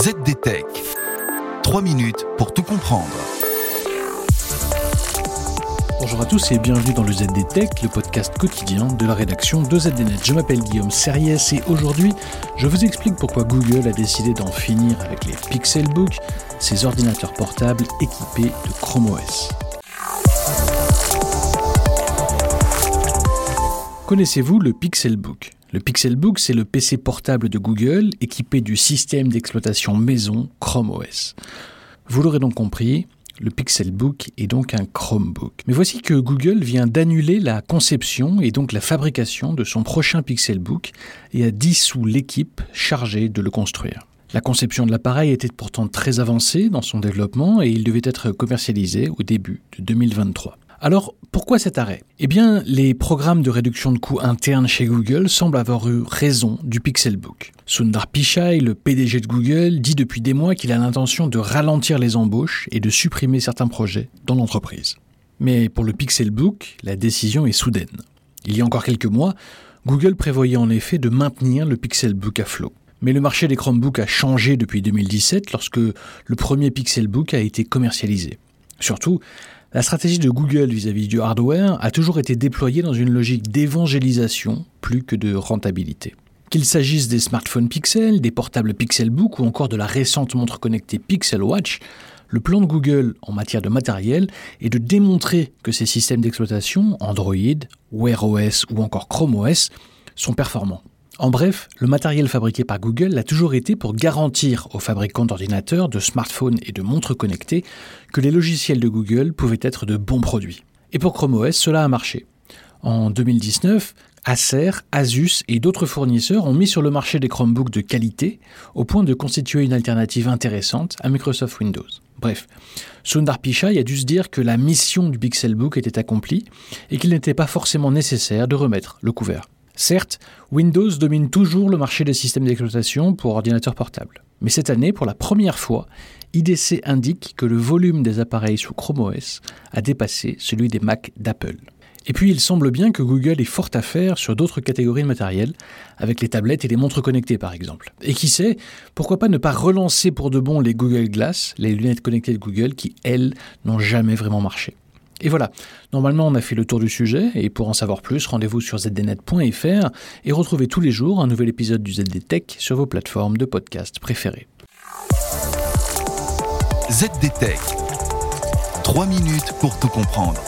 ZDTech. 3 minutes pour tout comprendre. Bonjour à tous et bienvenue dans le ZDTech, le podcast quotidien de la rédaction de ZDNet. Je m'appelle Guillaume Serriès et aujourd'hui, je vous explique pourquoi Google a décidé d'en finir avec les Pixelbook, ces ordinateurs portables équipés de Chrome OS. Connaissez-vous le Pixelbook? Le Pixelbook, c'est le PC portable de Google équipé du système d'exploitation maison Chrome OS. Vous l'aurez donc compris, le Pixelbook est donc un Chromebook. Mais voici que Google vient d'annuler la conception et donc la fabrication de son prochain Pixelbook et a dissous l'équipe chargée de le construire. La conception de l'appareil était pourtant très avancée dans son développement et il devait être commercialisé au début de 2023. Alors, pourquoi cet arrêt? Eh bien, les programmes de réduction de coûts internes chez Google semblent avoir eu raison du Pixelbook. Sundar Pichai, le PDG de Google, dit depuis des mois qu'il a l'intention de ralentir les embauches et de supprimer certains projets dans l'entreprise. Mais pour le Pixelbook, la décision est soudaine. Il y a encore quelques mois, Google prévoyait en effet de maintenir le Pixelbook à flot. Mais le marché des Chromebooks a changé depuis 2017 lorsque le premier Pixelbook a été commercialisé. Surtout, la stratégie de Google vis-à-vis du hardware a toujours été déployée dans une logique d'évangélisation plus que de rentabilité. Qu'il s'agisse des smartphones Pixel, des portables Pixelbook ou encore de la récente montre connectée Pixel Watch, le plan de Google en matière de matériel est de démontrer que ces systèmes d'exploitation, Android, Wear OS ou encore Chrome OS, sont performants. En bref, le matériel fabriqué par Google a toujours été pour garantir aux fabricants d'ordinateurs, de smartphones et de montres connectées que les logiciels de Google pouvaient être de bons produits. Et pour Chrome OS, cela a marché. En 2019, Acer, Asus et d'autres fournisseurs ont mis sur le marché des Chromebooks de qualité au point de constituer une alternative intéressante à Microsoft Windows. Bref, Sundar Pichai a dû se dire que la mission du Pixelbook était accomplie et qu'il n'était pas forcément nécessaire de remettre le couvert. Certes, Windows domine toujours le marché des systèmes d'exploitation pour ordinateurs portables. Mais cette année, pour la première fois, IDC indique que le volume des appareils sous Chrome OS a dépassé celui des Mac d'Apple. Et puis il semble bien que Google ait fort à faire sur d'autres catégories de matériel, avec les tablettes et les montres connectées par exemple. Et qui sait, pourquoi pas ne pas relancer pour de bon les Google Glass, les lunettes connectées de Google, qui elles n'ont jamais vraiment marché. Et voilà, normalement on a fait le tour du sujet, et pour en savoir plus, rendez-vous sur zdnet.fr et retrouvez tous les jours un nouvel épisode du ZDTech sur vos plateformes de podcast préférées. ZDTech. 3 minutes pour tout comprendre.